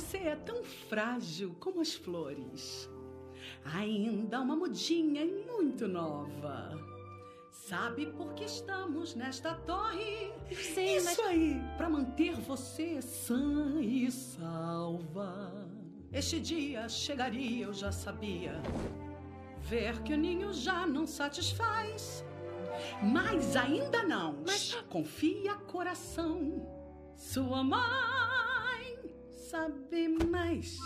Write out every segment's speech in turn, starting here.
você é tão frágil como as flores. Ainda uma mudinha e muito nova. Sabe por que estamos nesta torre? Sim, Isso mas... aí, para manter você sã e salva. Este dia chegaria, eu já sabia. Ver que o ninho já não satisfaz. Mas ainda não. Mas- confia coração. Sua mãe sabe mais.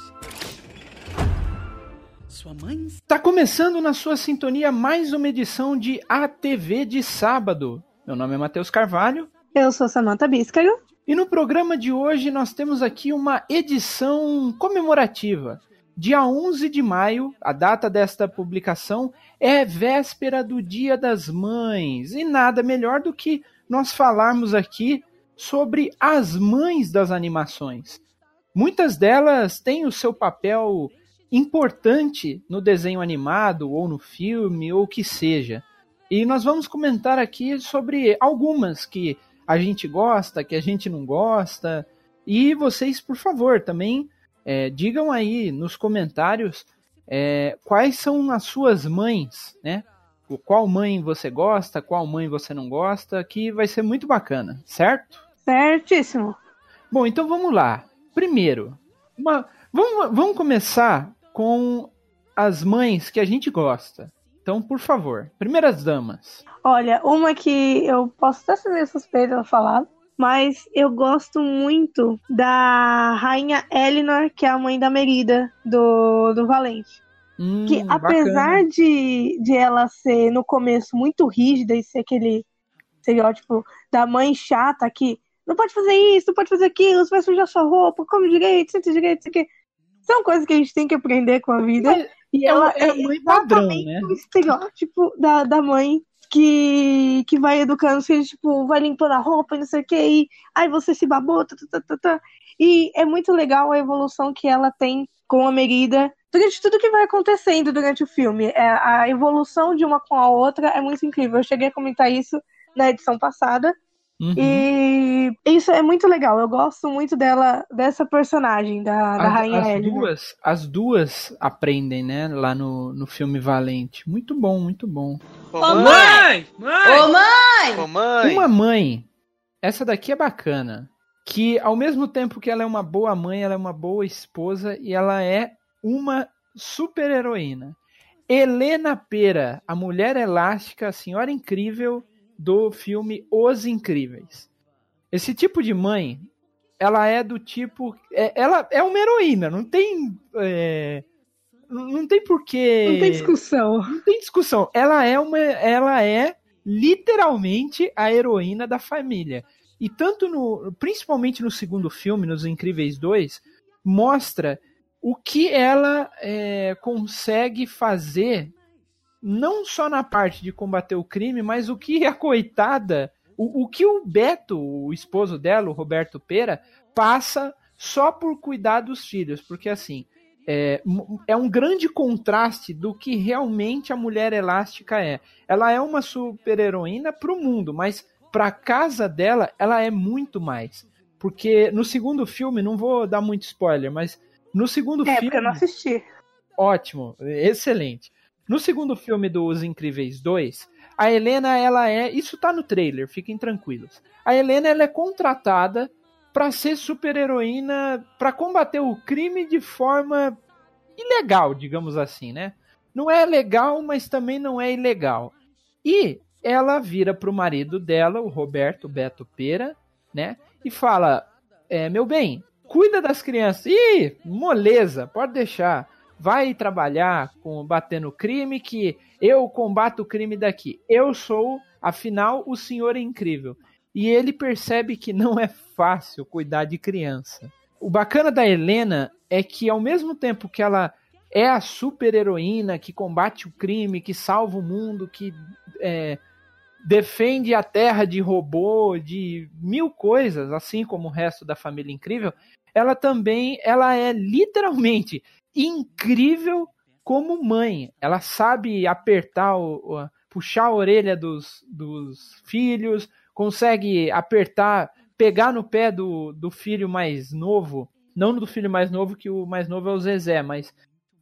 Sua mãe Tá começando na sua sintonia mais uma edição de ATV de sábado. Meu nome é Matheus Carvalho Eu sou Samantha Bíscaro. e no programa de hoje nós temos aqui uma edição comemorativa. Dia 11 de maio, a data desta publicação, é véspera do Dia das Mães e nada melhor do que nós falarmos aqui sobre as mães das animações. Muitas delas têm o seu papel importante no desenho animado ou no filme ou o que seja. E nós vamos comentar aqui sobre algumas que a gente gosta, que a gente não gosta. E vocês, por favor, também é, digam aí nos comentários é, quais são as suas mães, né? Qual mãe você gosta, qual mãe você não gosta, que vai ser muito bacana, certo? Certíssimo. Bom, então vamos lá. Primeiro, uma- vamos, vamos começar com as mães que a gente gosta. Então, por favor, primeiras damas. Olha, uma que eu posso até ser meio suspeita de falar, mas eu gosto muito da rainha Elinor, que é a mãe da Merida do, do Valente. Hum, Que apesar de, de ela ser no começo muito rígida e ser aquele estereótipo da mãe chata que não pode fazer isso, não pode fazer aquilo, você vai sujar sua roupa, come direito, senta direito, isso aqui. São coisas que a gente tem que aprender com a vida. Mas E é ela é a mãe padrão, né? o estereótipo da, da mãe que, que vai educando os filhos, tipo, vai limpando a roupa e não sei o que, e aí você se babou, tá, tá, tá, tá, tá. E é muito legal a evolução que ela tem com a Merida durante tudo que vai acontecendo durante o filme. É, a evolução de uma com a outra é muito incrível. Eu cheguei a comentar isso na edição passada. Uhum. E isso é muito legal. Eu gosto muito dela, dessa personagem, da, da as, Rainha as duas, as duas aprendem, né? Lá no, no filme Valente. Muito bom, muito bom. Ô, Ô, mãe! mãe! Ô, mãe! Ô, mãe! Uma mãe, essa daqui é bacana, que ao mesmo tempo que ela é uma boa mãe, ela é uma boa esposa e ela é uma super heroína. Helena Pera, a mulher elástica, a senhora incrível do filme Os Incríveis. Esse tipo de mãe, ela é do tipo, é- ela é uma heroína, não tem, é, não tem porquê Não tem discussão. não tem discussão. Ela é uma, ela é literalmente a heroína da família. E tanto no, principalmente no segundo filme, nos Incríveis 2, mostra o que ela é, consegue fazer, não só na parte de combater o crime, mas o que a coitada, o, o que o Beto, o esposo dela, o Roberto Pera, passa só por cuidar dos filhos, porque assim, é, é um grande contraste do que realmente a mulher elástica é. Ela é uma super-heroína pro mundo, mas pra casa dela, ela é muito mais. Porque no segundo filme, não vou dar muito spoiler, mas no segundo É, filme. porque eu não assisti. Ótimo, excelente. No segundo filme do Os Incríveis 2, a Helena, ela é. Isso tá no trailer, fiquem tranquilos. A Helena, ela é contratada pra ser super-heroína, pra combater o crime de forma ilegal, digamos assim, né? Não é legal, mas também não é ilegal. E ela vira pro marido dela, o Roberto Beto Pera, né? E fala: é, Meu bem, cuida das crianças. Ih, moleza, pode deixar. Vai trabalhar com batendo crime que eu combato o crime daqui. Eu sou, afinal, o senhor é incrível. E ele percebe que não é fácil cuidar de criança. O bacana da Helena é que ao mesmo tempo que ela é a super heroína que combate o crime, que salva o mundo, que é, defende a Terra de robô, de mil coisas, assim como o resto da família incrível, ela também ela é literalmente incrível como mãe. Ela sabe apertar, o, puxar a orelha dos, dos filhos, consegue apertar, pegar no pé do, do filho mais novo não do filho mais novo, que o mais novo é o Zezé, mas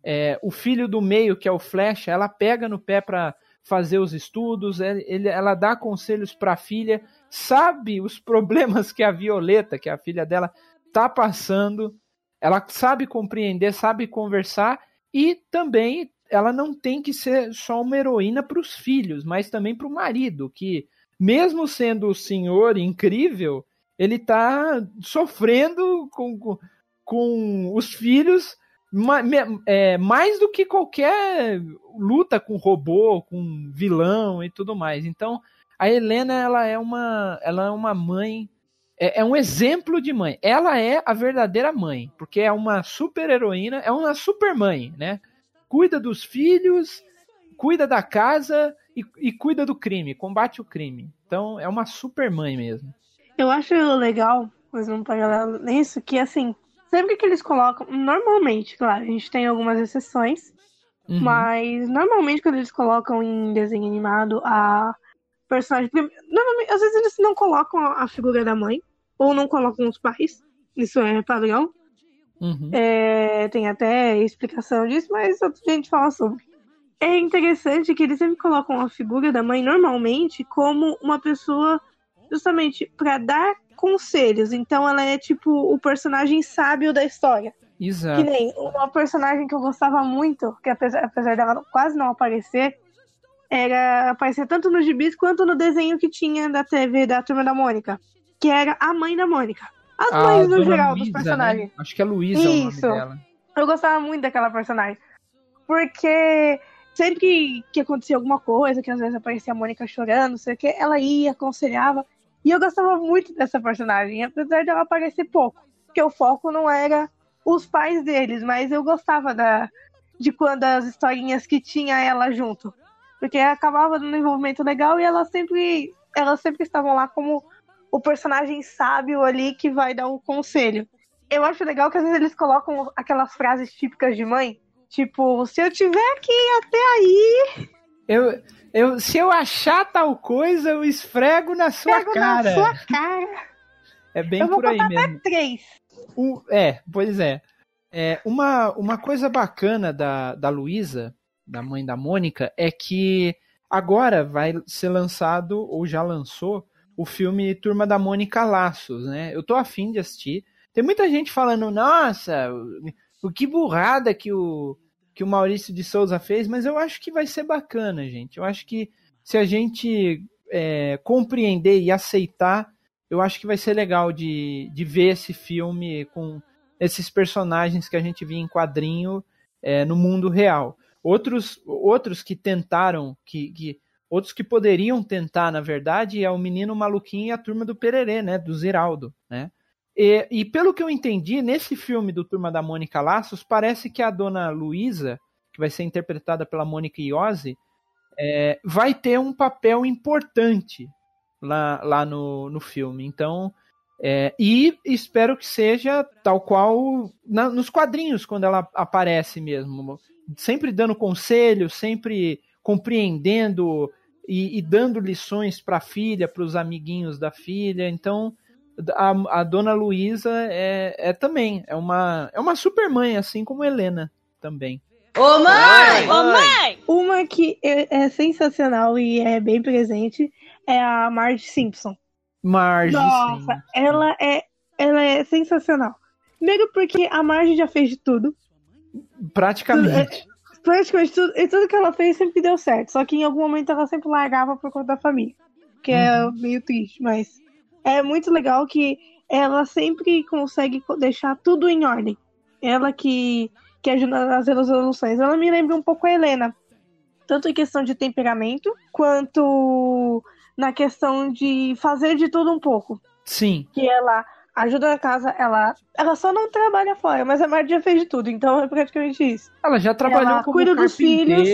é, o filho do meio, que é o Flecha, ela pega no pé para fazer os estudos, ele, ela dá conselhos para a filha, sabe os problemas que a Violeta, que é a filha dela, tá passando, ela sabe compreender, sabe conversar e também ela não tem que ser só uma heroína para os filhos, mas também para o marido, que mesmo sendo o senhor incrível, ele tá sofrendo com, com, com os filhos é, mais do que qualquer luta com robô, com vilão e tudo mais. Então, a Helena ela é uma, ela é uma mãe, é, é um exemplo de mãe. Ela é a verdadeira mãe, porque é uma super heroína, é uma super mãe, né? Cuida dos filhos, cuida da casa e, e cuida do crime, combate o crime. Então, é uma super mãe mesmo. Eu acho legal, mas não paralelo nisso, que assim, sempre que eles colocam, normalmente, claro, a gente tem algumas exceções, uhum. mas normalmente quando eles colocam em desenho animado a personagem. Normalmente, às vezes eles não colocam a figura da mãe, ou não colocam os pais, isso é padrão. Uhum. É, tem até explicação disso, mas outra gente fala sobre. É interessante que eles sempre colocam a figura da mãe normalmente como uma pessoa justamente para dar conselhos. Então ela é tipo o personagem sábio da história. Exato. Que nem uma personagem que eu gostava muito, que apesar, apesar dela quase não aparecer, era aparecer tanto no gibis quanto no desenho que tinha da TV da Turma da Mônica, que era a mãe da Mônica. As a mães no geral Luiza, dos né? personagens. Né? Acho que é Luísa o nome dela. Eu gostava muito daquela personagem. Porque sempre que, que acontecia alguma coisa, que às vezes aparecia a Mônica chorando, não sei o que, ela ia, aconselhava. E eu gostava muito dessa personagem, apesar de ela aparecer pouco. Porque o foco não era os pais deles, mas eu gostava da, de quando as historinhas que tinha ela junto. Porque acabava dando um envolvimento legal e elas sempre, elas sempre estavam lá como o personagem sábio ali que vai dar o conselho. Eu acho legal que às vezes eles colocam aquelas frases típicas de mãe, tipo, se eu tiver que ir até aí. Eu, eu, se eu achar tal coisa, eu esfrego na sua esfrego cara. na sua cara. É bem por aí mesmo. três. O, é, pois é. é. uma, uma coisa bacana da, da Luísa, da mãe da Mônica, é que agora vai ser lançado, ou já lançou, o filme Turma da Mônica Laços, né? Eu tô afim de assistir. Tem muita gente falando, nossa, o que burrada que o, que o Maurício de Souza fez, mas eu acho que vai ser bacana, gente. Eu acho que se a gente é, compreender e aceitar, eu acho que vai ser legal de, de ver esse filme com esses personagens que a gente via em quadrinho é, no mundo real. Outros, outros que tentaram, que, que outros que poderiam tentar, na verdade, é o Menino Maluquinho e a Turma do Pererê, né, do Ziraldo, né? E, e, pelo que eu entendi, nesse filme do Turma da Mônica Laços, parece que a dona Luísa, que vai ser interpretada pela Mônica Iose, é, vai ter um papel importante lá, lá no, no filme. Então, é, e espero que seja tal qual na, nos quadrinhos, quando ela aparece mesmo. Sempre dando conselhos, sempre compreendendo e, e dando lições para a filha, para os amiguinhos da filha. Então, a, a dona Luísa é, é também, é uma, é uma super mãe, assim como Helena também. Ô mãe! Ô mãe! Uma que é, é, sensacional e é bem presente é a Marge Simpson. Marge. Nossa, Simpson. ela é, ela é sensacional. Primeiro porque a Marge já fez de tudo. Praticamente. Praticamente tudo. E tudo que ela fez sempre deu certo. Só que em algum momento ela sempre largava por conta da família. Que é uhum. meio triste, mas é muito legal que ela sempre consegue deixar tudo em ordem. Ela que, que ajuda nas resoluções. Ela me lembra um pouco a Helena. Tanto em questão de temperamento, quanto na questão de fazer de tudo um pouco. Sim. Que ela ajuda na casa, ela, ela só não trabalha fora, mas a Mardia fez de tudo, então é praticamente isso. Ela já trabalhou ela como cuida dos filhos.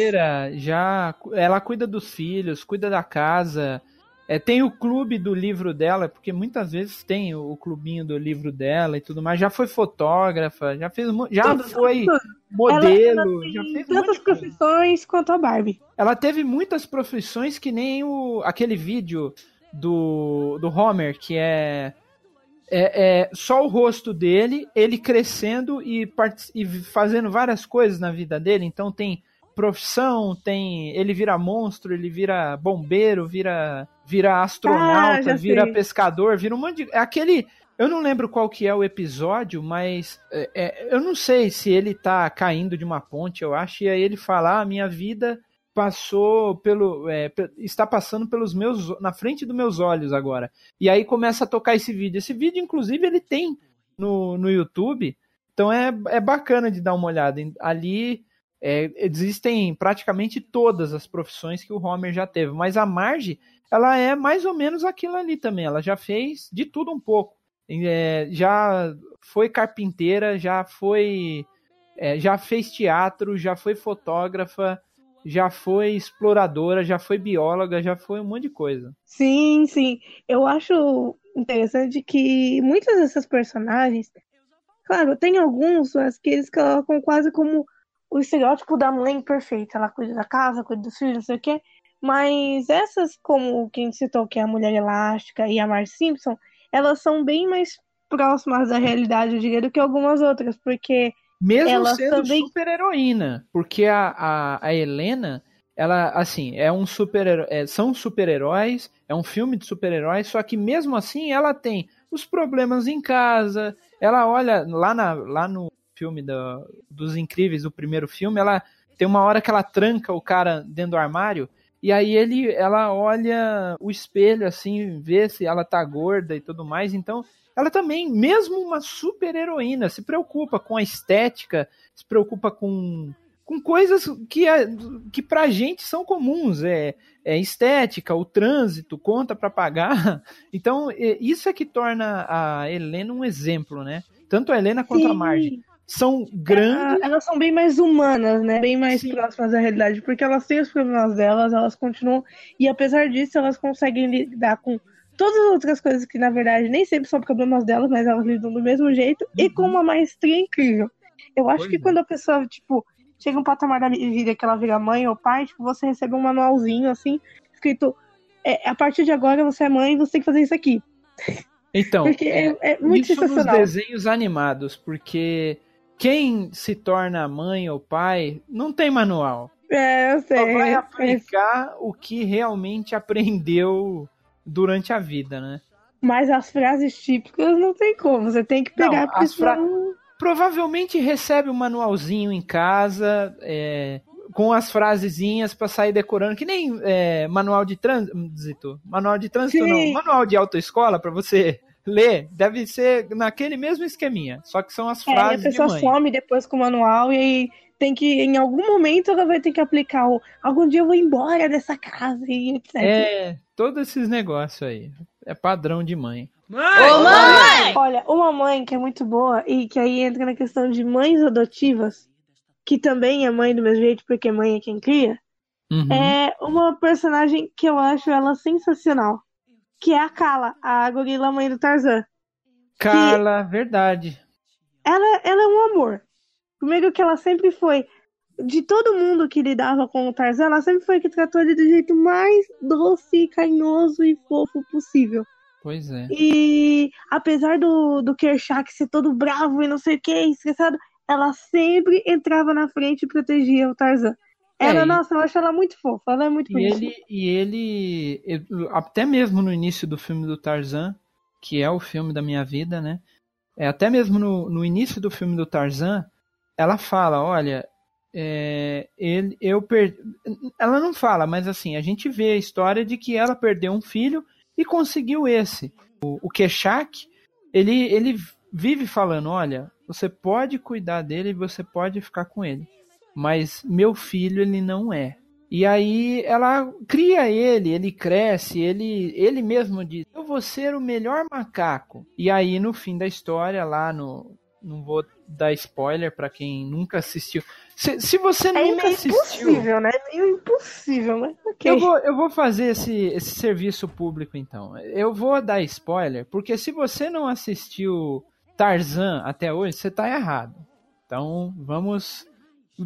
já ela cuida dos filhos, cuida da casa, é, tem o clube do livro dela, porque muitas vezes tem o, o, clubinho do livro dela e tudo mais. Já foi fotógrafa, já fez já foi modelo, já fez tantas profissões quanto a Barbie. Ela teve muitas profissões que nem o aquele vídeo do, do Homer que é é, é só o rosto dele, ele crescendo e, e fazendo várias coisas na vida dele. Então tem profissão, tem. Ele vira monstro, ele vira bombeiro, vira, vira astronauta, ah, vira sei. pescador, vira um monte de. É aquele. Eu não lembro qual que é o episódio, mas é, é, eu não sei se ele tá caindo de uma ponte, eu acho, e aí ele fala: ah, minha vida passou pelo. É, está passando pelos meus. na frente dos meus olhos agora. E aí começa a tocar esse vídeo. Esse vídeo, inclusive, ele tem no, no YouTube. Então é, é bacana de dar uma olhada. Ali é, existem praticamente todas as profissões que o Homer já teve. Mas a Marge, ela é mais ou menos aquilo ali também. Ela já fez de tudo um pouco. É, já foi carpinteira, já foi. É, já fez teatro, já foi fotógrafa, já foi exploradora, já foi bióloga, já foi um monte de coisa. Sim, sim. Eu acho interessante que muitas dessas personagens, claro, tem alguns mas que eles colocam quase como o estereótipo da mãe perfeita. Ela cuida da casa, cuida dos filhos, não sei o quê. Mas essas, como quem citou, que é a Mulher Elástica e a Mar Simpson, elas são bem mais próximas da realidade, eu diria, do que algumas outras, porque mesmo ela sendo também... super heroína, porque a, a, a, Helena, ela, assim, é um super é, são super-heróis, é um filme de super-heróis, só que mesmo assim ela tem os problemas em casa, ela olha lá, na, lá no filme do, dos Incríveis, o primeiro filme, ela tem uma hora que ela tranca o cara dentro do armário, e aí ele, ela olha o espelho assim, vê se ela tá gorda e tudo mais, então ela também, mesmo uma super heroína, se preocupa com a estética, se preocupa com, com coisas que, que pra gente são comuns. É, é estética, o trânsito, conta para pagar. Então, isso é que torna a Helena um exemplo, né? Tanto a Helena quanto Sim. a Marge são grandes. Elas são bem mais humanas, né? Bem mais Sim. próximas da realidade, porque elas têm os problemas delas, elas continuam. E apesar disso, elas conseguem lidar com todas as outras coisas que, na verdade, nem sempre são problemas delas, mas elas lidam do mesmo jeito uhum. e com uma maestria incrível. Eu acho pois que é. quando a pessoa, tipo, chega um patamar da vida que ela vira mãe ou pai, tipo, você recebe um manualzinho, assim, escrito, é, a partir de agora você é mãe e você tem que fazer isso aqui. Então, porque é, é muito isso nos desenhos animados, porque quem se torna mãe ou pai não tem manual. É, eu sei. Só vai aplicar o que realmente aprendeu durante a vida, né? Mas as frases típicas não tem como, você tem que pegar não, as fra... Provavelmente recebe um manualzinho em casa, é, com as frasezinhas para sair decorando, que nem é, manual de trânsito. Manual de trânsito Sim. não, manual de autoescola para você ler, deve ser naquele mesmo esqueminha, só que são as é, frases. a pessoa mãe. some depois com o manual e aí tem que, em algum momento, ela vai ter que aplicar o algum dia eu vou embora dessa casa e etc. É, todos esses negócios aí. É padrão de mãe. Mãe! Ô, mãe! Olha, uma mãe que é muito boa e que aí entra na questão de mães adotivas, que também é mãe do mesmo jeito, porque mãe é quem cria, uhum. é uma personagem que eu acho ela sensacional. Que é a Kala, a gorila mãe do Tarzan. Kala, verdade. Ela, ela é um amor. Primeiro que ela sempre foi, de todo mundo que lidava com o Tarzan, ela sempre foi que tratou ele do jeito mais doce, carinhoso e fofo possível. Pois é. E apesar do, do Kershak ser todo bravo e não sei o que, estressado, ela sempre entrava na frente e protegia o Tarzan. Ela, é, nossa, eu acho ela muito fofa, ela é muito e ele E ele, até mesmo no início do filme do Tarzan, que é o filme da minha vida, né? É, até mesmo no, no início do filme do Tarzan, ela fala, olha, é, ele, eu per... ela não fala, mas assim, a gente vê a história de que ela perdeu um filho e conseguiu esse. O, o Keshak, ele, ele vive falando, olha, você pode cuidar dele, você pode ficar com ele, mas meu filho ele não é. E aí ela cria ele, ele cresce, ele, ele mesmo diz: Eu vou ser o melhor macaco. E aí no fim da história, lá no, não vou dar spoiler para quem nunca assistiu. Se, se você é nunca assistiu. É impossível, né? É meio impossível, mas okay. eu, vou, eu vou fazer esse, esse serviço público então. Eu vou dar spoiler, porque se você não assistiu Tarzan até hoje, você tá errado. Então vamos.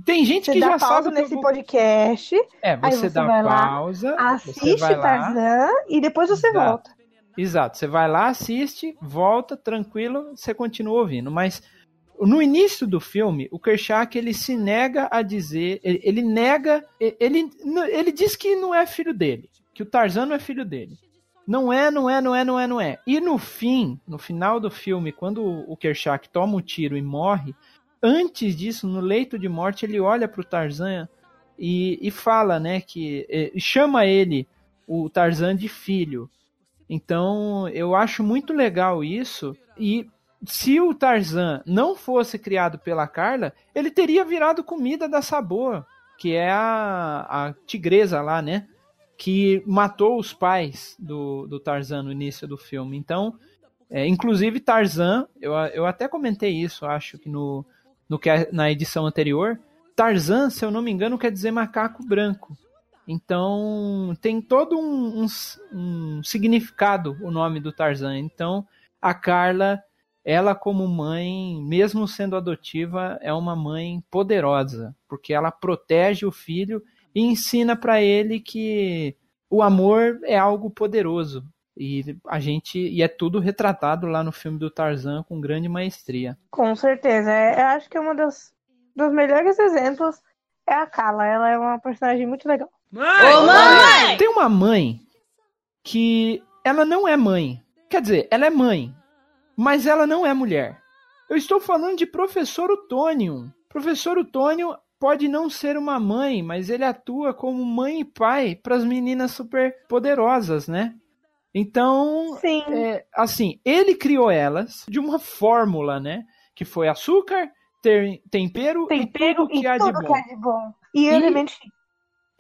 Tem gente você que já pausa sabe. nesse vou... podcast. É, você, você dá pausa. Lá, assiste Tarzan e depois você dá. volta. Exato. Você vai lá, assiste, volta, tranquilo, você continua ouvindo. Mas no início do filme, o Kershak ele se nega a dizer, ele, ele nega, ele, ele diz que não é filho dele, que o Tarzan não é filho dele. Não é, não é, não é, não é, não é. E no fim, no final do filme, quando o Kershak toma o um tiro e morre, antes disso, no leito de morte, ele olha pro Tarzan e, e fala, né, que chama ele, o Tarzan, de filho. Então, eu acho muito legal isso. E se o Tarzan não fosse criado pela Carla, ele teria virado comida da Saboa, que é a, a tigresa lá, né? Que matou os pais do, do Tarzan no início do filme. Então, é, inclusive Tarzan, eu, eu até comentei isso, acho que no, no na edição anterior. Tarzan, se eu não me engano, quer dizer macaco branco. Então tem todo um, um, um, significado o nome do Tarzan. Então a Carla, ela como mãe, mesmo sendo adotiva, é uma mãe poderosa, porque ela protege o filho e ensina para ele que o amor é algo poderoso. E a gente e é tudo retratado lá no filme do Tarzan com grande maestria. Com certeza, é, eu acho que é um dos, dos melhores exemplos é a Carla. Ela é uma personagem muito legal. Mãe! Ô, mãe! Tem uma mãe que ela não é mãe. Quer dizer, ela é mãe, mas ela não é mulher. Eu estou falando de professor Otônio. Professor Otônio pode não ser uma mãe, mas ele atua como mãe e pai para as meninas super poderosas, né? Então, é, assim, ele criou elas de uma fórmula, né? Que foi açúcar, ter, tempero, tempero e tudo que, e há, tudo de que há de bom. E, e elemento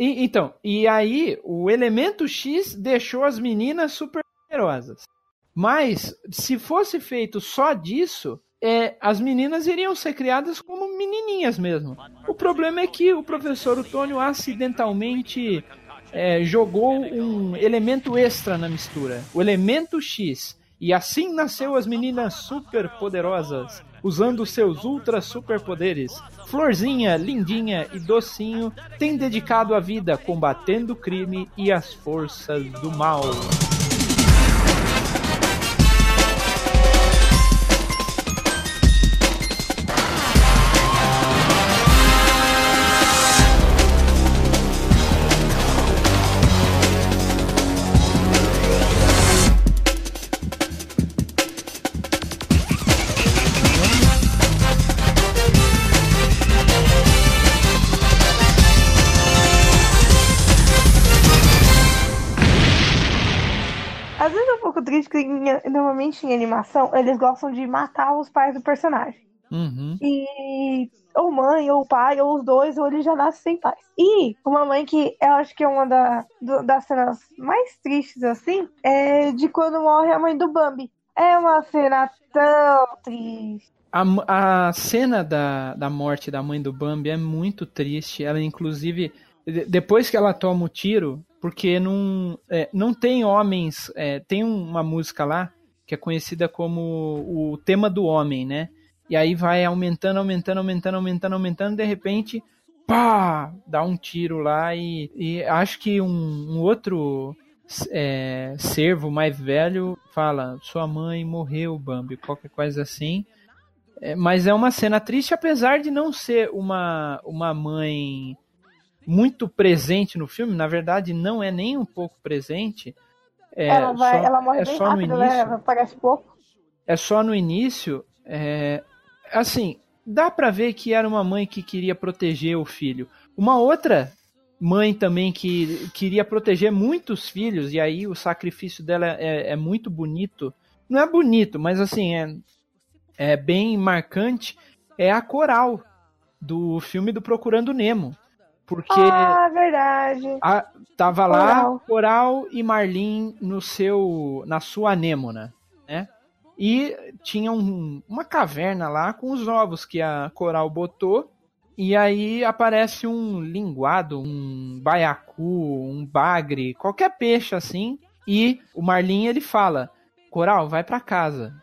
e, então, e aí o elemento X deixou as meninas super poderosas. Mas, se fosse feito só disso, é, as meninas iriam ser criadas como menininhas mesmo. O problema é que o professor Otônio acidentalmente é, jogou um elemento extra na mistura, o elemento X. E assim nasceu as meninas super poderosas, usando seus ultra superpoderes. Florzinha, lindinha e docinho tem dedicado a vida combatendo o crime e as forças do mal. Em animação, eles gostam de matar os pais do personagem. Uhum. E ou mãe, ou pai, ou os dois, ou ele já nasce sem pais. E uma mãe que eu acho que é uma da, do, das cenas mais tristes, assim, é de quando morre a mãe do Bambi. É uma cena tão triste. A, a cena da, da morte da mãe do Bambi é muito triste. Ela, inclusive, depois que ela toma o tiro, porque não, é, não tem homens. É, tem uma música lá que é conhecida como o tema do homem, né? E aí vai aumentando, aumentando, aumentando, aumentando, aumentando, de repente, pá, dá um tiro lá e, e acho que um, um outro é, servo mais velho fala: sua mãe morreu, Bambi, qualquer coisa assim. É, mas é uma cena triste, apesar de não ser uma, uma mãe muito presente no filme. Na verdade, não é nem um pouco presente. É, ela, vai, só, ela morre é bem só rápido, no início, né? Parece pouco. É só no início. É, assim, dá para ver que era uma mãe que queria proteger o filho. Uma outra mãe também que queria proteger muitos filhos, e aí o sacrifício dela é, é muito bonito. Não é bonito, mas assim, é, é bem marcante. É a coral do filme do Procurando Nemo. Porque. Ah, verdade. A, tava Coral. lá Coral e Marlin no seu, na sua anêmona, né? E tinha um, uma caverna lá com os ovos que a Coral botou. E aí aparece um linguado, um baiacu, um bagre, qualquer peixe assim. E o Marlin ele fala: Coral, vai para casa.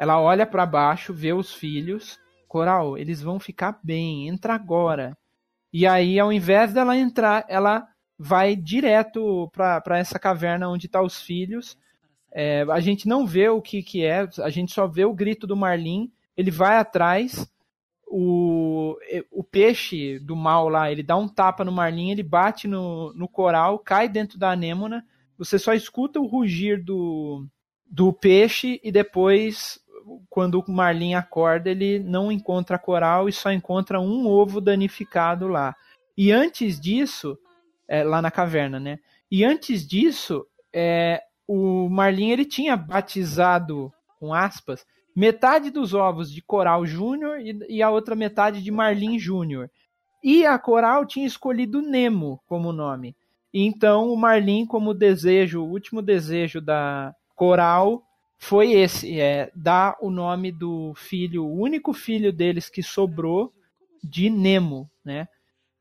Ela olha para baixo, vê os filhos. Coral, eles vão ficar bem, entra agora. E aí, ao invés dela entrar, ela vai direto para essa caverna onde tá os filhos. É, a gente não vê o que, que é, a gente só vê o grito do Marlin. Ele vai atrás, o, o peixe do mal lá, ele dá um tapa no Marlin, ele bate no, no coral, cai dentro da anêmona. Você só escuta o rugir do, do peixe e depois, quando o Marlin acorda, ele não encontra coral e só encontra um ovo danificado lá. E antes disso, é, lá na caverna, né? E antes disso, é, o Marlin ele tinha batizado, com aspas, metade dos ovos de Coral Júnior e, e, a outra metade de Marlin Júnior. E a Coral tinha escolhido Nemo como nome. Então o Marlin, como desejo, o último desejo da Coral foi esse, é dar o nome do filho, o único filho deles que sobrou, de Nemo, né?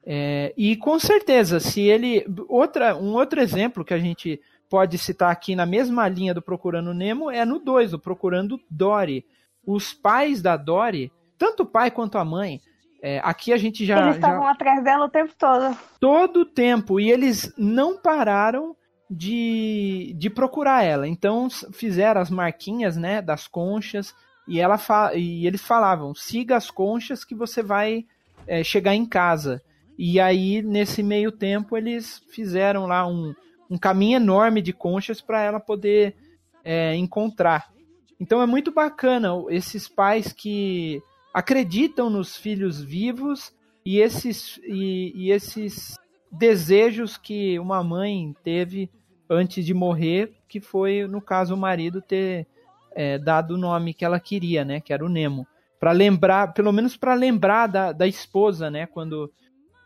É, e com certeza, se ele. Outra, um outro exemplo que a gente pode citar aqui na mesma linha do Procurando Nemo é no 2, o Procurando Dory. Os pais da Dory, tanto o pai quanto a mãe, é, aqui a gente já. Eles estavam já... atrás dela o tempo todo. Todo o tempo. E eles não pararam de, de procurar ela. Então fizeram as marquinhas né, das conchas. E, ela e eles falavam: siga as conchas que você vai é, chegar em casa. E aí, nesse meio tempo, eles fizeram lá um, um caminho enorme de conchas para ela poder é, encontrar. Então é muito bacana esses pais que acreditam nos filhos vivos e esses, e, e esses desejos que uma mãe teve antes de morrer, que foi, no caso, o marido ter é, dado o nome que ela queria, né? Que era o Nemo. Para lembrar, pelo menos para lembrar da, da esposa, né? Quando,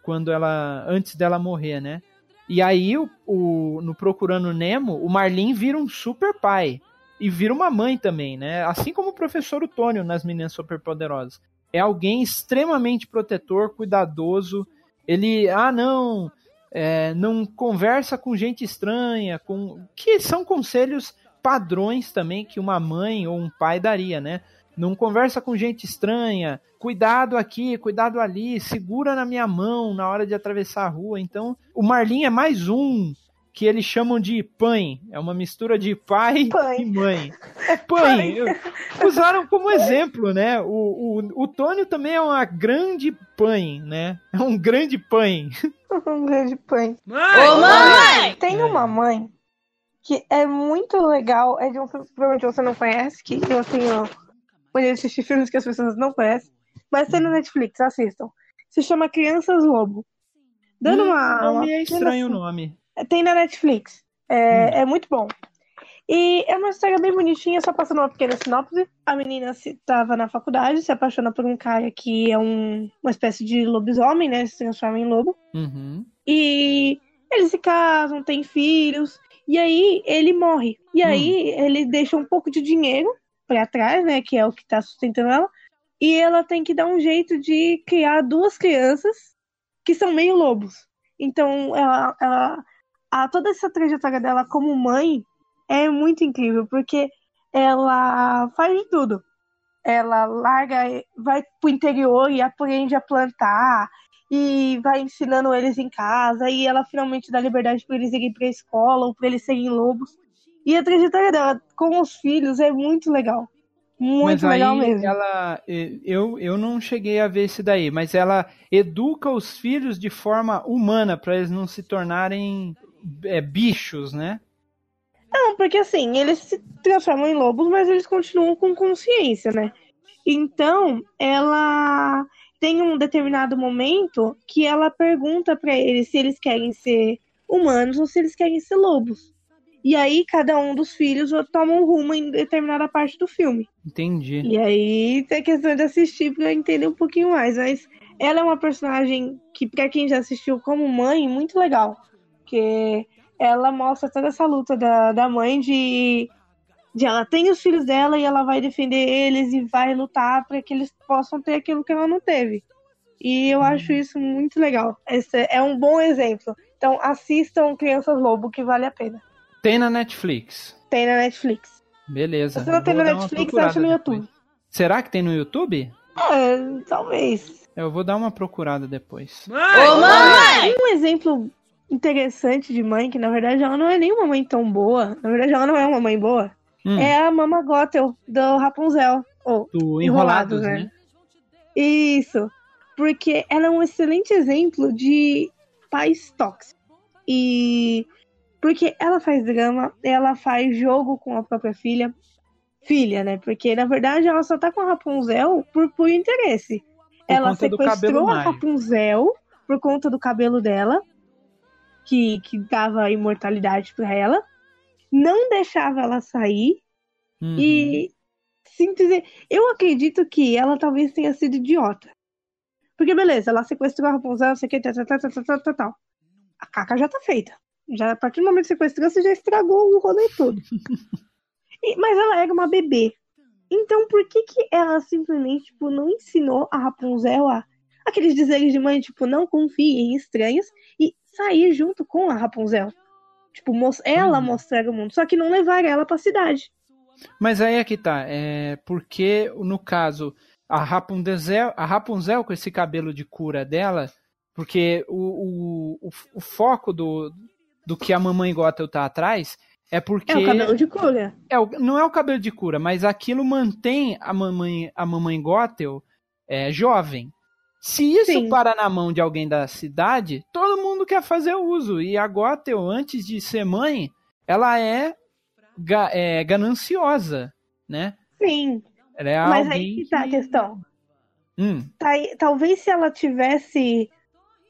quando ela, antes dela morrer, né? E aí, o, o, no Procurando Nemo, o Marlin vira um super pai. E vira uma mãe também, né? Assim como o professor Otônio nas Meninas Superpoderosas. É alguém extremamente protetor, cuidadoso. Ele, ah, não, é, não conversa com gente estranha, com que são conselhos padrões também que uma mãe ou um pai daria, né? Não conversa com gente estranha, cuidado aqui, cuidado ali, segura na minha mão na hora de atravessar a rua. Então, o Marlin é mais um que eles chamam de pai. É uma mistura de pai, pai. e mãe. É pai. Usaram como exemplo, né? O, o, o Tônio também é uma grande pai, né? É um grande pai. Um grande pai. Mãe! Ô, mãe! Tem uma mãe que é muito legal. É de um filme que provavelmente você não conhece, que eu tenho mania de assistir filmes que as pessoas não conhecem. Mas tem no Netflix, assistam. Se chama Crianças Lobo. Dando hum, uma. Não me é estranho o nome. Tem na Netflix. É, hum. é muito bom. E é uma história bem bonitinha, só passando uma pequena sinopse. A menina estava na faculdade, se apaixona por um cara que é um, uma espécie de lobisomem, né? Se transforma em lobo. Uhum. E eles se casam, têm filhos. E aí ele morre. E aí hum. ele deixa um pouco de dinheiro para trás, né? Que é o que está sustentando ela e ela tem que dar um jeito de criar duas crianças que são meio lobos. Então, ela, ela a, toda essa trajetória dela como mãe é muito incrível, porque ela faz de tudo. Ela larga, vai pro interior e aprende a plantar, e vai ensinando eles em casa, e ela finalmente dá liberdade para eles irem pra escola ou para eles serem lobos. E a trajetória dela com os filhos é muito legal. Muito mas legal mesmo. Ela, eu, eu não cheguei a ver esse daí, mas ela educa os filhos de forma humana para eles não se tornarem é, bichos, né? Não, porque assim, eles se transformam em lobos, mas eles continuam com consciência, né? Então, ela tem um determinado momento que ela pergunta para eles se eles querem ser humanos ou se eles querem ser lobos. E aí cada um dos filhos toma um rumo em determinada parte do filme. Entendi. E aí é questão de assistir pra entender um pouquinho mais. Mas ela é uma personagem que, pra quem já assistiu como mãe, muito legal. Porque ela mostra toda essa luta da, da mãe de, de ela tem os filhos dela e ela vai defender eles e vai lutar para que eles possam ter aquilo que ela não teve. E eu acho isso muito legal. Esse é um bom exemplo. Então assistam Crianças Lobo, que vale a pena. Tem na Netflix. Tem na Netflix. Beleza. Se não tem na Netflix, acha no YouTube. Será que tem no YouTube? É, talvez. Eu vou dar uma procurada depois. Mãe! Ô, mãe! Um exemplo interessante de mãe, que na verdade ela não é nem uma mãe tão boa. Na verdade, ela não é uma mãe boa. Hum, é a Mama Gothel do Rapunzel. Oh, do Enrolados, Enrolados, né? né? Isso. Porque ela é um excelente exemplo de pais tóxicos. E porque ela faz drama, ela faz jogo com a própria filha. Filha, né? Porque na verdade ela só tá com a Rapunzel por puro interesse. Por ela sequestrou a. Rapunzel por conta do cabelo dela, que, que dava imortalidade pra ela. Não deixava ela sair. Uhum. E simplesmente, eu acredito que ela talvez tenha sido idiota. Porque beleza, ela sequestrou a Rapunzel, não sei o que, tal, tal, tal, tal, tal, tal, tal. A caca já tá feita. Já, a partir do momento que sequestrou, você já estragou o rolê todo. E- mas ela era uma bebê. Então por que que ela simplesmente, tipo, não ensinou a Rapunzel a aqueles dizeres de mãe, tipo, não confie em estranhos e sair junto com a Rapunzel? Tipo, ela Uhum. mostrar o mundo, só que não levar ela pra cidade. Mas aí é que tá. É porque, no caso, a Rapunzel, a Rapunzel com esse cabelo de cura dela, porque o, o, o, o foco do, do que a mamãe Gothel tá atrás é porque. É o cabelo de cura. É, o- não é o cabelo de cura, mas aquilo mantém a mamãe, a mamãe Gothel é, jovem. Se isso Sim. para na mão de alguém da cidade, todo mundo quer fazer uso. E a Gothel, antes de ser mãe, ela é, ga- é gananciosa, né? Sim, Ela é mas aí que tá a questão. Hum, Tá talvez se ela tivesse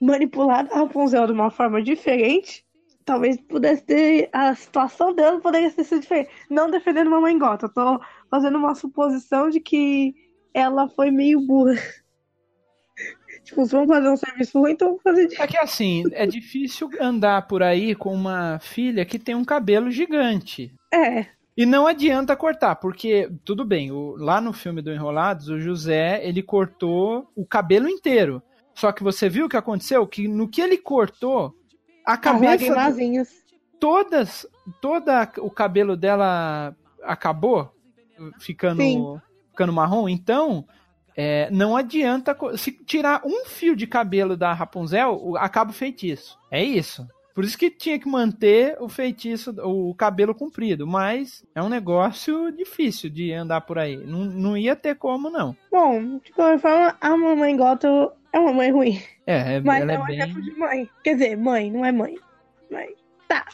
manipulado a Rapunzel de uma forma diferente, talvez pudesse ter. A situação dela poderia ter sido diferente. Não defendendo Mamãe Gota, eu tô fazendo uma suposição de que ela foi meio burra. Tipo, se vamos fazer um serviço ruim, então vamos fazer de. É que assim, é difícil andar por aí com uma filha que tem um cabelo gigante. É, E não adianta cortar, porque, tudo bem, o- lá no filme do Enrolados, o José, ele cortou o cabelo inteiro. Só que você viu o que aconteceu? Que no que ele cortou, a com cabeça, lágrimazinhas. todas, toda o cabelo dela acabou ficando, Sim. ficando marrom. Então, é, não adianta, se tirar um fio de cabelo da Rapunzel, acaba o feitiço. É isso. Por isso que tinha que manter o feitiço, o cabelo comprido. Mas é um negócio difícil de andar por aí. Não, não ia ter como, não. Bom, de qualquer forma, a Mamãe Gota é uma mãe ruim. É, é- Mas ela é é um bem. exemplo de mãe. Quer dizer, mãe, não é mãe. Mas tá.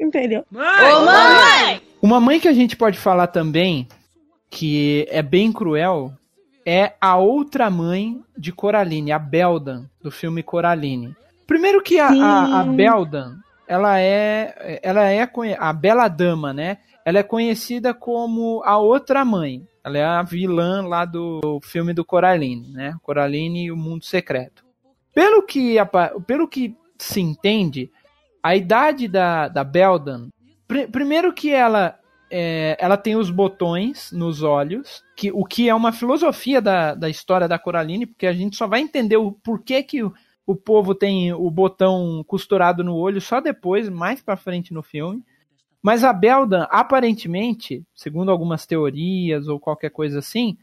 Entendeu? Ô, mamãe! Uma mãe que a gente pode falar também, que é bem cruel, é a outra mãe de Coraline, a Beldan, do filme Coraline. Primeiro que a, a, a. Beldan, ela é, ela é a Bela Dama, né? Ela é conhecida como a outra mãe. Ela é a vilã lá do filme do Coraline, né? Coraline e o Mundo Secreto. Pelo que, pelo que se entende, a idade da, da Beldan Pri- primeiro que ela é, ela tem os botões nos olhos, que o que é uma filosofia da, da história da Coraline, porque a gente só vai entender o porquê que o, o povo tem o botão costurado no olho só depois, mais pra frente no filme. Mas a Beldan, aparentemente, segundo algumas teorias ou qualquer coisa assim,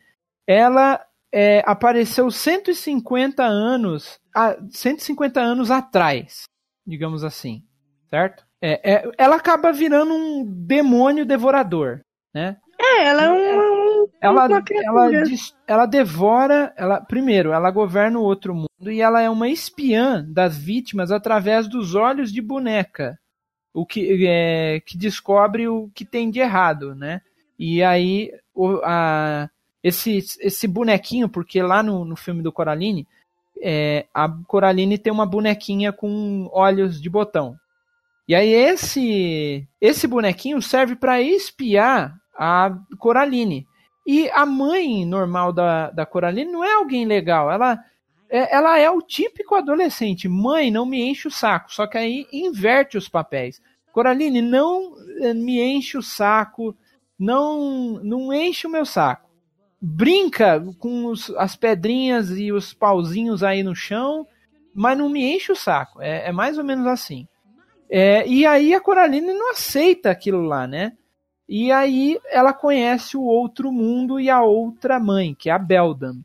ela é, apareceu 150 anos, a, 150 anos atrás, digamos assim, certo? É, é, ela acaba virando um demônio devorador, né? É, ela é uma, Ela, ela, ela devora, ela primeiro, ela governa o outro mundo e ela é uma espiã das vítimas através dos olhos de boneca, o que é, que descobre o que tem de errado, né? E aí o, a, esse, esse bonequinho, porque lá no, no filme do Coraline, é, a Coraline tem uma bonequinha com olhos de botão. E aí esse esse bonequinho serve para espiar a Coraline. E a mãe normal da, da Coraline não é alguém legal. Ela é, ela é o típico adolescente. Mãe, não me enche o saco. Só que aí inverte os papéis. Coraline, não eh, me enche o saco. Não, não enche o meu saco. Brinca com os- as pedrinhas e os pauzinhos aí no chão, mas não me enche o saco. É, é mais ou menos assim. É, e aí a Coraline não aceita aquilo lá, né? E aí ela conhece o outro mundo e a outra mãe, que é a Beldan.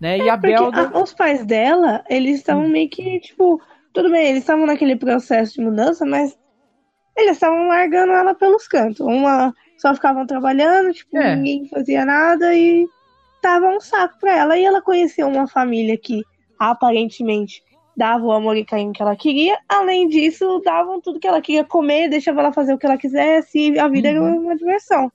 Né? e a Beldan. a- os pais dela, eles estavam Hum. meio que, tipo, tudo bem, eles estavam naquele processo de mudança, mas eles estavam largando ela pelos cantos. Uma só ficavam trabalhando, tipo, É. ninguém fazia nada e tava um saco pra ela. E ela conheceu uma família que aparentemente dava o amor e carinho que ela queria. Além disso, davam tudo que ela queria comer, deixava ela fazer o que ela quisesse e a vida era Uhum. uma diversão.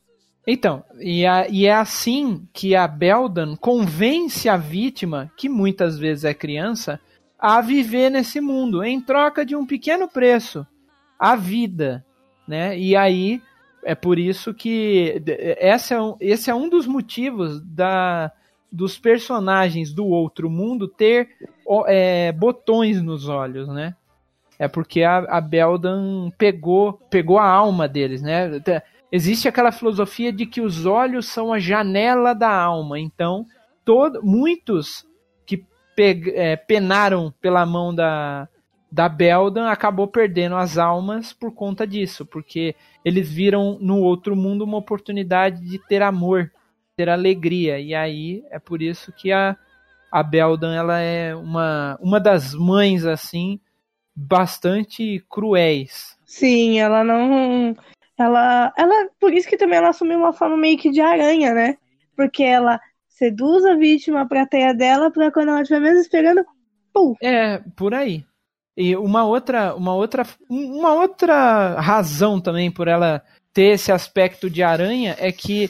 Então, e, a- e é assim que a Beldan convence a vítima, que muitas vezes é criança, a viver nesse mundo, em troca de um pequeno preço, a vida, né? E aí é por isso que essa é um, esse é um dos motivos da, dos personagens do outro mundo ter é, botões nos olhos, né? É porque a, a Beldan pegou, pegou a alma deles, né? existe aquela filosofia de que os olhos são a janela da alma. Então, todo, muitos que pe- é, penaram pela mão da, da Beldan acabou perdendo as almas por conta disso, porque eles viram no outro mundo uma oportunidade de ter amor, ter alegria. E aí é por isso que a, a Beldan ela é uma, uma das mães assim bastante cruéis. Sim, ela não. Ela. Ela. Por isso que também ela assumiu uma forma meio que de aranha, né? Porque ela seduz a vítima pra teia dela pra quando ela estiver mesmo esperando. Pum! É, por aí. E uma outra, uma outra, uma outra razão também por ela ter esse aspecto de aranha é que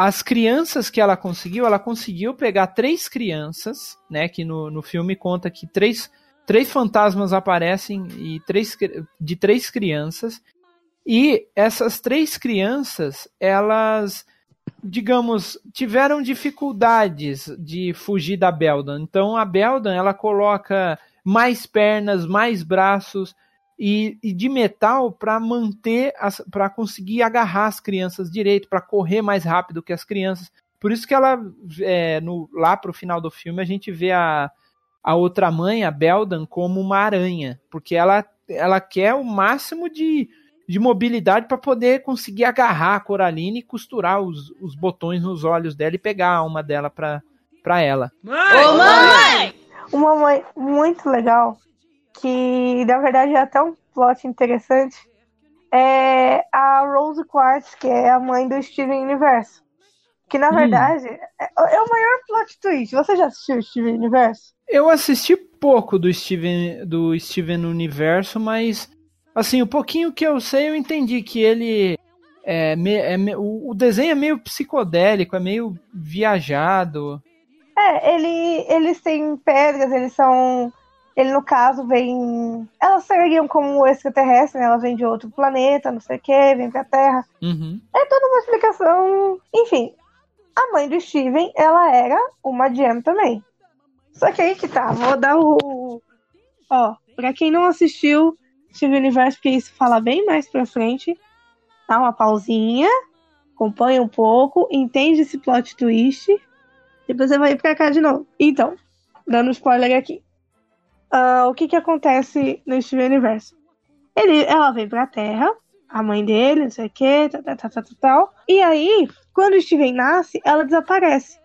as crianças que ela conseguiu, ela conseguiu pegar três crianças, né? Que no, no filme conta que três, três fantasmas aparecem e três, de três crianças. E essas três crianças, elas, digamos, tiveram dificuldades de fugir da Beldan. Então a Beldan, ela coloca mais pernas, mais braços e, e de metal para manter, para conseguir agarrar as crianças direito, para correr mais rápido que as crianças. Por isso que ela, é, no, lá pro final do filme, a gente vê a, a outra mãe, a Beldan, como uma aranha, porque ela, ela quer o máximo de, de mobilidade para poder conseguir agarrar a Coraline e costurar os, os botões nos olhos dela e pegar a alma dela para ela. Ô, mamãe! Uma mãe muito legal, que na verdade é até um plot interessante, é a Rose Quartz, que é a mãe do Steven Universo. Que na Hum. verdade é, é o maior plot twist. Você já assistiu Steven Universo? Eu assisti pouco do Steven, do Steven Universo, mas assim, o pouquinho que eu sei, eu entendi que ele é, me- é me- o, o desenho é meio psicodélico, é meio viajado. É, ele, eles têm pedras, eles são. Ele, no caso, vem. Elas seriam como extraterrestre, né? Ela vem de outro planeta, não sei o que, vem pra Terra. Uhum. É toda uma explicação. Enfim, a mãe do Steven, ela era uma gem também. Só que aí que tá, vou dar o. Ó, pra quem não assistiu Steven Universe, porque isso fala bem mais pra frente, dá uma pausinha, acompanha um pouco, entende esse plot twist, depois você vai pra cá de novo. Então, dando spoiler aqui. Ah, o que que acontece no Steven Universe? Ele, ela vem pra Terra, a mãe dele, não sei o que, tal, tal, tal, tal, tal. E aí, quando o Steven nasce, ela desaparece.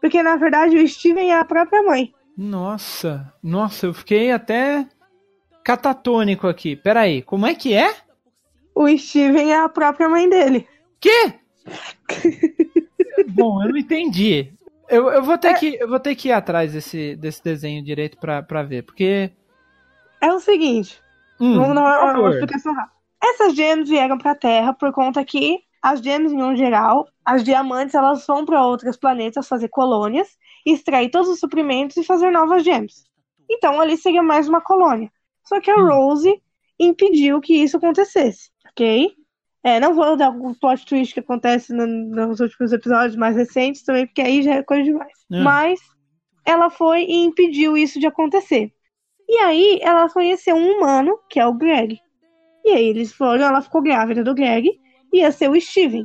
Porque, na verdade, o Steven é a própria mãe. Nossa, nossa, eu fiquei até catatônico aqui. Peraí, como é que é? O Steven é a própria mãe dele. Quê? Bom, eu não entendi. Eu, eu, vou ter que, eu vou ter que ir atrás desse, desse desenho direito pra, pra ver, porque. É o seguinte, Hum, vamos dar uma, por uma favor. explicação rápida. Essas gems vieram pra Terra por conta que as gems, em um geral, as diamantes, elas vão para outros planetas fazer colônias, extrair todos os suprimentos e fazer novas gems. Então, ali seria mais uma colônia. Só que a Hum. Rose impediu que isso acontecesse, ok? É, não vou dar o plot twist que acontece no- nos últimos episódios mais recentes também, porque aí já é coisa demais. Hum. Mas ela foi e impediu isso de acontecer. E aí ela conheceu um humano, que é o Greg. E aí eles foram, ela ficou grávida do Greg, e ia ser o Steven.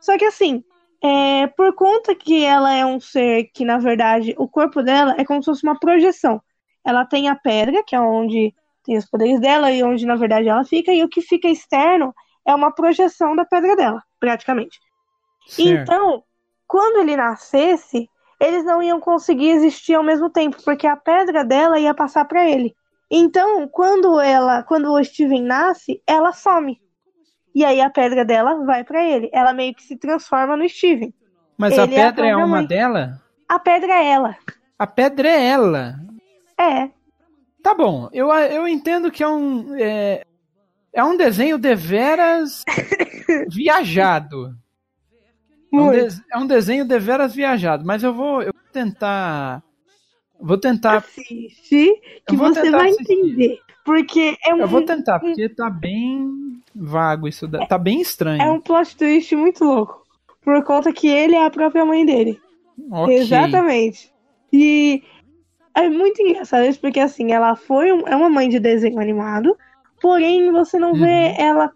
Só que assim, é, por conta que ela é um ser que, na verdade, o corpo dela é como se fosse uma projeção. Ela tem a pedra, que é onde tem os poderes dela e onde, na verdade, ela fica, e o que fica externo é uma projeção da pedra dela, praticamente. Certo. Então, quando ele nascesse, eles não iam conseguir existir ao mesmo tempo, porque a pedra dela ia passar para ele. Então, quando ela, quando o Steven nasce, ela some. E aí a pedra dela vai pra ele. Ela meio que se transforma no Steven. Mas a Ele é a pedra é, própria uma mãe. dela? A pedra é ela. A pedra é ela. É. Tá bom, eu, eu entendo que é um. É, é um desenho deveras viajado. É um, de- é um desenho deveras viajado, mas eu vou, eu vou tentar. Vou tentar. Assiste que você vai assistir. entender. Porque é Eu vou um, tentar, porque tá bem vago isso. da- Tá bem estranho. é um plot twist muito louco. Por conta que ele é a própria mãe dele. Ok. Exatamente. E é muito engraçado isso, porque assim, ela foi um- é uma mãe de desenho animado, porém você não vê Uhum. ela,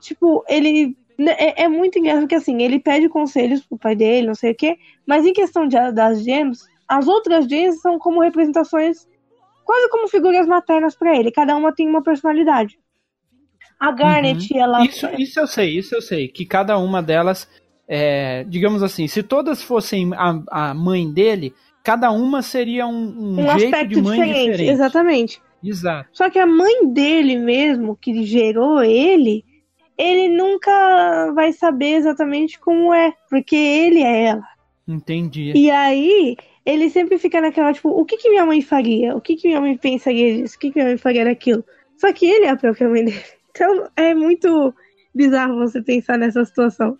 tipo, ele né, é, é muito engraçado porque assim, ele pede conselhos pro pai dele, não sei o quê, mas em questão de, das gems, as outras gems são como representações, quase como figuras maternas pra ele, cada uma tem uma personalidade. A Garnet, ela Uhum. Isso, isso eu sei, isso eu sei. Que cada uma delas, é, digamos assim, se todas fossem a, a mãe dele, cada uma seria um, um, um jeito aspecto de mãe diferente, diferente. exatamente. Exato. Só que a mãe dele mesmo, que gerou ele, ele nunca vai saber exatamente como é, porque ele é ela. Entendi. E aí, ele sempre fica naquela, tipo, o que que minha mãe faria? O que que minha mãe pensaria disso? O que que minha mãe faria daquilo? Só que ele é a própria mãe dele. Então, é muito bizarro você pensar nessa situação.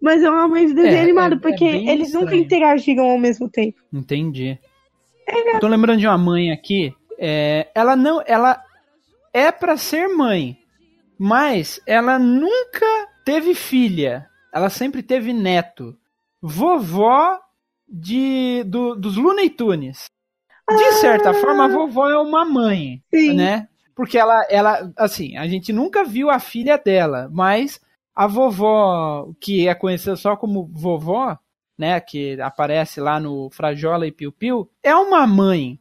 Mas é uma mãe de desenho É, animado, é- é porque bem eles nunca estranho. interagiram ao mesmo tempo. Entendi. Eu tô lembrando de uma mãe aqui. É, ela não. Ela é pra ser mãe, mas ela nunca teve filha. Ela sempre teve neto. Vovó de, do- dos Looney Tunes. De certa forma, a vovó é uma mãe, Sim. né? Porque ela, ela, assim, a gente nunca viu a filha dela, mas a vovó, que é conhecida só como vovó, né, que aparece lá no Frajola e Piu Piu, é uma mãe.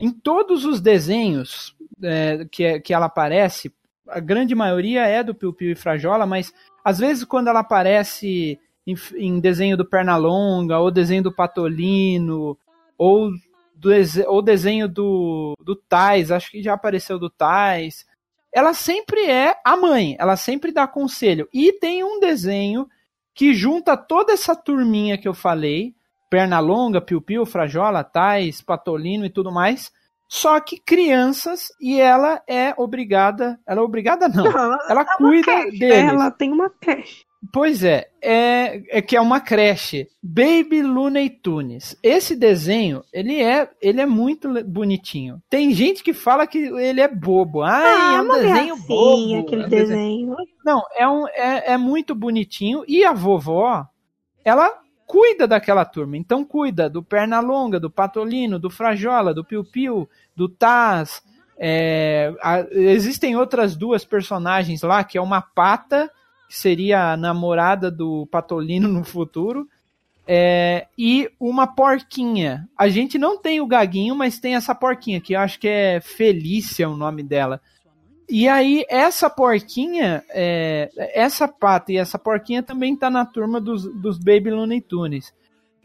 Em todos os desenhos é, que, que ela aparece, a grande maioria é do Piu Piu e Frajola, mas às vezes quando ela aparece em, em desenho do Pernalonga, ou desenho do Patolino, ou, do, ou desenho do, do Tais, acho que já apareceu do Tais, ela sempre é a mãe, ela sempre dá conselho. E tem um desenho que junta toda essa turminha que eu falei, Pernalonga, Piu Piu, Frajola, Tais, Patolino e tudo mais, só que crianças e ela é obrigada, ela é obrigada não, Não, ela cuida creche, deles. Ela tem uma creche. Pois é, é, é que é uma creche. Baby Looney Tunes. Esse desenho, ele é, ele é muito bonitinho. Tem gente que fala que ele é bobo. Ai, é um desenho gracinha bobo. aquele é um desenho- desenho. Não, é, um, é, é muito bonitinho. E a vovó, ela cuida daquela turma. Então cuida do Pernalonga, do Patolino, do Frajola, do Piu Piu, do Taz. É, a- existem outras duas personagens lá, que é uma pata, que seria a namorada do Patolino no futuro, é, e uma porquinha. A gente não tem o Gaguinho, mas tem essa porquinha, que eu acho que é Felícia o nome dela. E aí, essa porquinha, é, essa pata e essa porquinha também tá na turma dos, dos Baby Looney Tunes.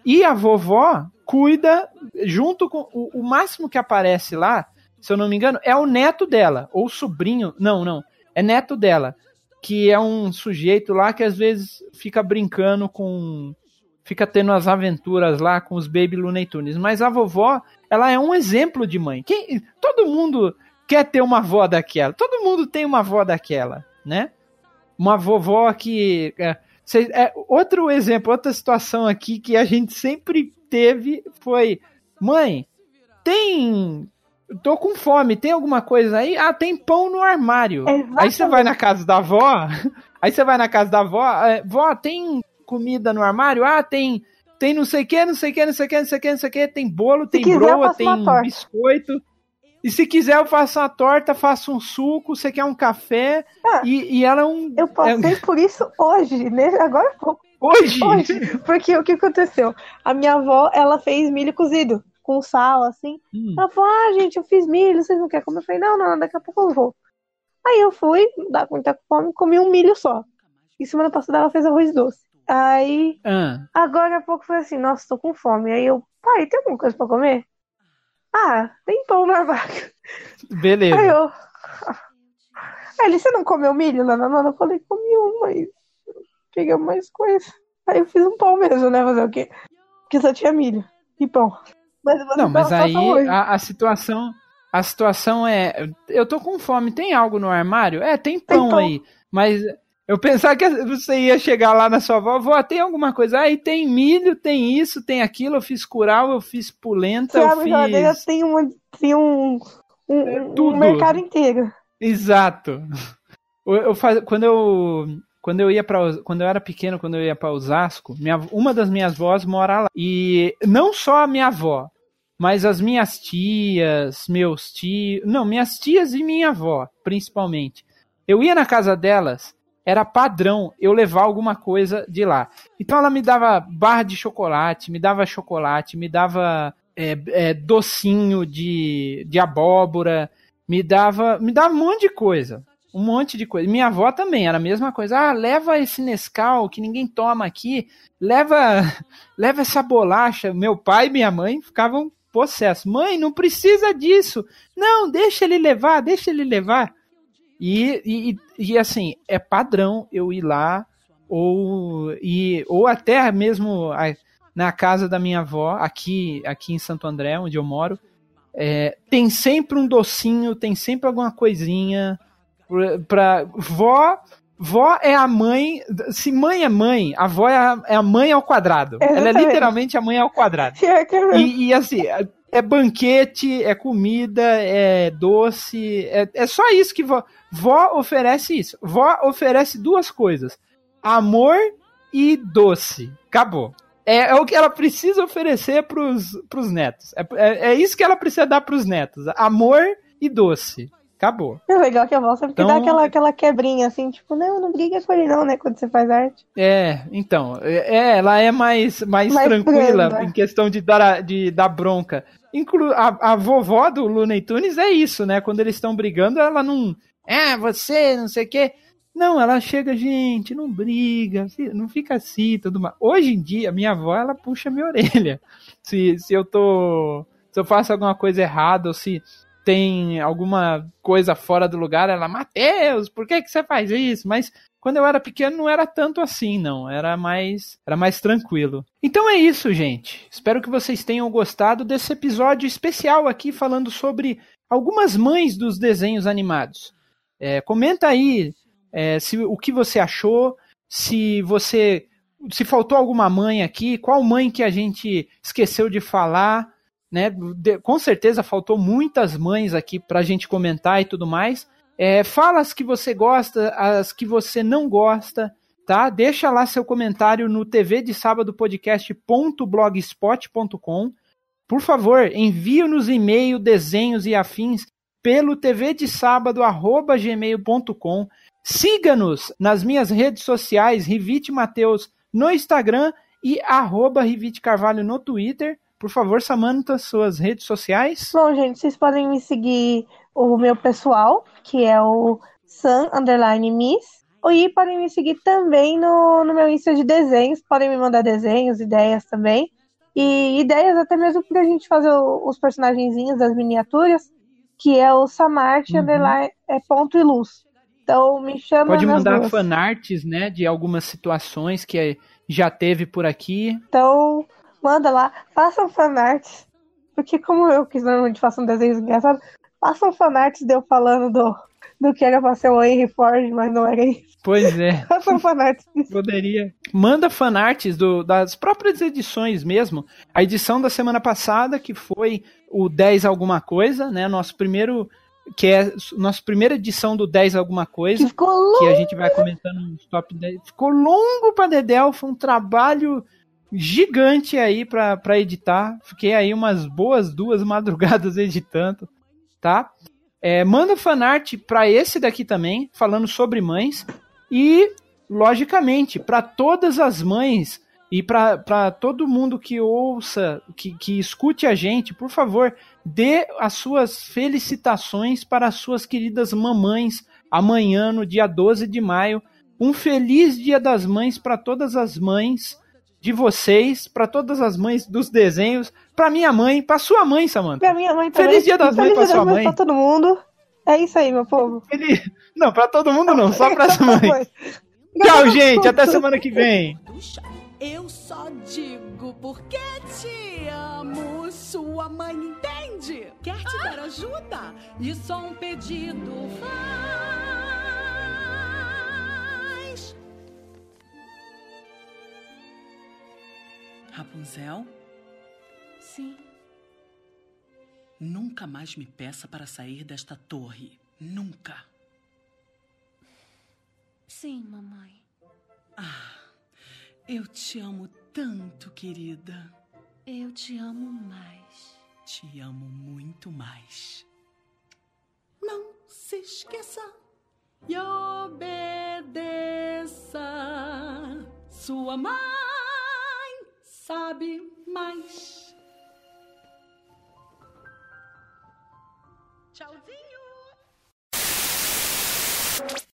E a vovó cuida, junto com. O, o máximo que aparece lá, se eu não me engano, é o neto dela, ou sobrinho. Não, não. É neto dela. Que é um sujeito lá que às vezes fica brincando com. Fica tendo as aventuras lá com os Baby Looney Tunes. Mas a vovó, ela é um exemplo de mãe. Quem, todo mundo quer ter uma avó daquela. Todo mundo tem uma avó daquela, né? Uma vovó que. É, é, outro exemplo, outra situação aqui que a gente sempre teve foi: mãe, tem. Tô com fome, tem alguma coisa aí? Ah, tem pão no armário. Aí você vai na casa da avó, aí você vai na casa da avó, é, vó, tem comida no armário? Ah, tem. Tem não sei o que, não sei o que, não sei o que, não sei o que, não sei o que, tem bolo, tem quiser, eu broa, tem biscoito. E se quiser, eu faço uma torta, faço um suco, você quer um café, Ah, e, e ela é um. Eu passei por isso hoje, né? Agora pouco. Hoje! Hoje. Porque o que aconteceu? A minha avó, ela fez milho cozido com sal, assim. Hum, Ela falou, ah, gente, eu fiz milho, vocês não querem comer? Eu falei, não, não, daqui a pouco eu vou. Aí eu fui, dá com muita fome, comi um milho só. E semana passada ela fez arroz doce. Aí, ah, agora há pouco foi assim, nossa, tô com fome. Aí eu, pai, tem alguma coisa pra comer? Ah, tem pão no armário. beleza. Aí eu. Aí ele, você não comeu milho lá na nona? Eu falei, comi um, mas peguei mais coisa. Aí eu fiz um pão mesmo, né? Fazer o quê? Porque só tinha milho e pão. Mas não, mas aí a, a, situação. A situação é. Eu tô com fome. Tem algo no armário? É, tem pão, tem pão. aí. Mas eu pensava que você ia chegar lá na sua avó, vó, tem alguma coisa? Aí tem milho, tem isso, tem aquilo, eu fiz curau, eu fiz polenta, eu fiz... Tem um, tem um, um, é um mercado inteiro. Exato. Eu, eu faz... quando eu quando eu ia para quando eu era pequeno, quando eu ia para Osasco, minha, uma das minhas avós mora lá. E não só a minha avó, mas as minhas tias, meus tios, não, minhas tias e minha avó, principalmente. Eu ia na casa delas, era padrão eu levar alguma coisa de lá. Então ela me dava barra de chocolate, me dava chocolate, me dava é, é, docinho de, de abóbora, me dava, me dava um monte de coisa um monte de coisa. Minha avó também era a mesma coisa. Ah, leva esse Nescau que ninguém toma aqui, leva, leva essa bolacha. Meu pai e minha mãe ficavam possessos. Mãe, não precisa disso. Não, deixa ele levar, deixa ele levar. E, e, e assim, é padrão eu ir lá ou e ou até mesmo na casa da minha avó aqui aqui em Santo André onde eu moro é, tem sempre um docinho tem sempre alguma coisinha pra vó Vó é a mãe. Se mãe é mãe, a vó é a, é a mãe ao quadrado. Exatamente. Ela é literalmente a mãe ao quadrado. E, e assim, é, banquete, é comida, é doce. É, é só isso que vó. Vó oferece isso. Vó oferece duas coisas: amor e doce. Acabou. É, é o que ela precisa oferecer pros, pros netos. É, é, é isso que ela precisa dar pros netos: amor e doce. Acabou. É legal que a voz sempre então, dá aquela, aquela quebrinha assim, tipo, não, não briga com ele não, né, quando você faz arte. É, então, é, é ela é mais, mais, mais tranquila branda. em questão de dar, de dar bronca. Inclu a, a vovó do Looney Tunes é isso, né, quando eles estão brigando, ela não, é, você, não sei o quê. Não, ela chega, gente, não briga, não fica assim, tudo mais. Hoje em dia, minha avó, ela puxa minha orelha. Se, se eu tô, se eu faço alguma coisa errada, ou se tem alguma coisa fora do lugar, ela, Mateus, por que, que você faz isso? Mas quando eu era pequeno não era tanto assim, não. Era mais, era mais tranquilo. Então é isso, gente. Espero que vocês tenham gostado desse episódio especial aqui falando sobre algumas mães dos desenhos animados. É, comenta aí é, se, o que você achou, se você se faltou alguma mãe aqui, qual mãe que a gente esqueceu de falar né? De, com certeza faltou muitas mães aqui para a gente comentar e tudo mais. É, fala as que você gosta, as que você não gosta, tá? Deixa lá seu comentário no tv de sábado podcast.blogspot.com. Por favor, envie-nos e-mail, desenhos e afins pelo tv de sábado gmail.com. Siga-nos nas minhas redes sociais, Rivite Mateus no Instagram e arroba Rivite Carvalho no Twitter. Por favor, Samantha, suas redes sociais. Bom, gente, vocês podem me seguir o meu pessoal, que é o Sam Underline Miss. E podem me seguir também no, no meu Insta de desenhos. Podem me mandar desenhos, ideias também. E ideias até mesmo pra gente fazer os personagenzinhos das miniaturas, que é o Samart uhum. Underline é ponto e luz. Então me chama. Pode mandar fanarts, né, de algumas situações que já teve por aqui. Então, manda lá, façam fanarts. Porque como eu que normalmente faço um desenho engraçado, façam fanarts de eu falando do, do que era pra ser o Henry Ford, mas não era isso. Pois é. Façam fanarts. Poderia. Manda fanarts do, das próprias edições mesmo. A edição da semana passada, que foi o 10 alguma coisa, né? Nosso primeiro que é nossa primeira edição do 10 alguma coisa. Que ficou longo. Que a gente vai comentando nos top 10. Ficou longo pra Dedel, foi um trabalho gigante aí para editar. Fiquei aí umas boas duas madrugadas editando, tá? É, manda fanart para esse daqui também, falando sobre mães. E, logicamente, para todas as mães e para todo mundo que ouça, que, que escute a gente, por favor, dê as suas felicitações para as suas queridas mamães amanhã, no dia 12 de maio. Um feliz Dia das Mães para todas as mães de vocês, para todas as mães dos desenhos, para minha mãe, para sua mãe, Samantha. Pra minha mãe também. Feliz Dia das Mães para sua mãe. Pra todo mundo. É isso aí, meu povo. Ele... Não, pra todo mundo não, só pras mães. Foi. Tchau, gente. Até semana que vem. Eu só digo porque te amo. Sua mãe entende? Quer te dar ajuda? E só um pedido faz. Rapunzel, Sim, nunca mais me peça para sair desta torre. Nunca. sim, mamãe. Eu te amo tanto, querida. Eu te amo mais. Te amo muito mais. Não se esqueça e obedeça. Sua mãe sabe mais. Tchauzinho!